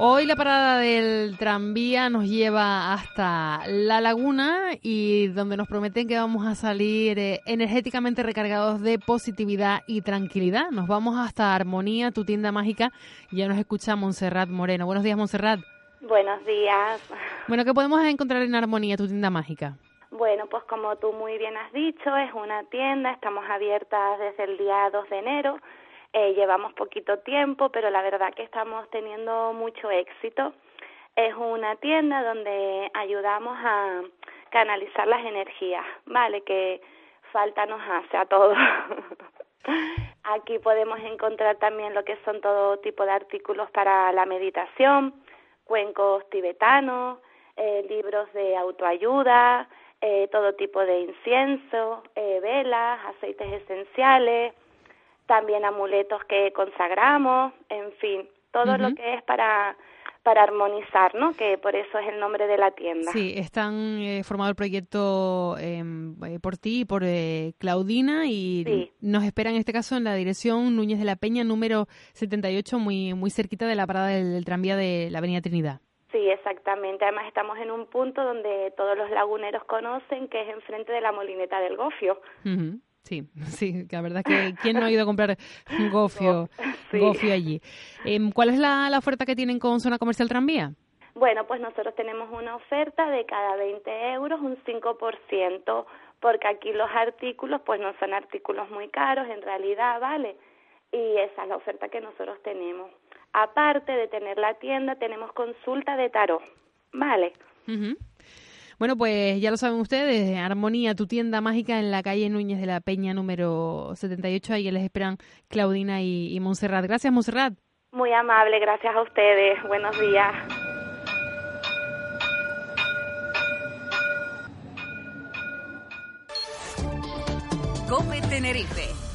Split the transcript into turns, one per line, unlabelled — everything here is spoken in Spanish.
Hoy la parada del tranvía nos lleva hasta La Laguna y donde nos prometen que vamos a salir eh, energéticamente recargados de positividad y tranquilidad. Nos vamos hasta Armonía, tu tienda mágica. Ya nos escucha Montserrat Moreno. Buenos días, Montserrat.
Buenos días.
Bueno, ¿qué podemos encontrar en Armonía, tu tienda mágica?
Bueno, pues como tú muy bien has dicho, es una tienda, estamos abiertas desde el día 2 de enero eh, llevamos poquito tiempo, pero la verdad que estamos teniendo mucho éxito. Es una tienda donde ayudamos a canalizar las energías, ¿vale? Que falta nos hace a todos. Aquí podemos encontrar también lo que son todo tipo de artículos para la meditación, cuencos tibetanos, eh, libros de autoayuda, eh, todo tipo de incienso, eh, velas, aceites esenciales, también amuletos que consagramos, en fin, todo lo que es para para armonizar, ¿no? Que por eso es el nombre de la tienda.
Sí, están eh, formado el proyecto em, eh, por ti y por eh, Claudina y nos esperan en este caso en la dirección Núñez de la Peña número 78, muy muy cerquita de la parada del, tranvía de la Avenida Trinidad.
Sí, exactamente. Además estamos en un punto donde todos los laguneros conocen que es enfrente de la molineta del Gofio.
Sí, sí, la verdad que ¿quién no ha ido a comprar gofio, gofio allí? Em, ¿Cuál es la, oferta que tienen con Zona Comercial Tranvía?
Bueno, pues nosotros tenemos una oferta de cada 20 euros un 5%, porque aquí los artículos pues no son artículos muy caros en realidad, ¿vale? Y esa es la oferta que nosotros tenemos. Aparte de tener la tienda, tenemos consulta de tarot, ¿vale?
Bueno, pues ya lo saben ustedes, Armonía, tu tienda mágica en la calle Núñez de la Peña número 78. Ahí les esperan Claudina y, y Montserrat. Gracias, Montserrat.
Muy amable, gracias a ustedes. Buenos días.
Cope Tenerife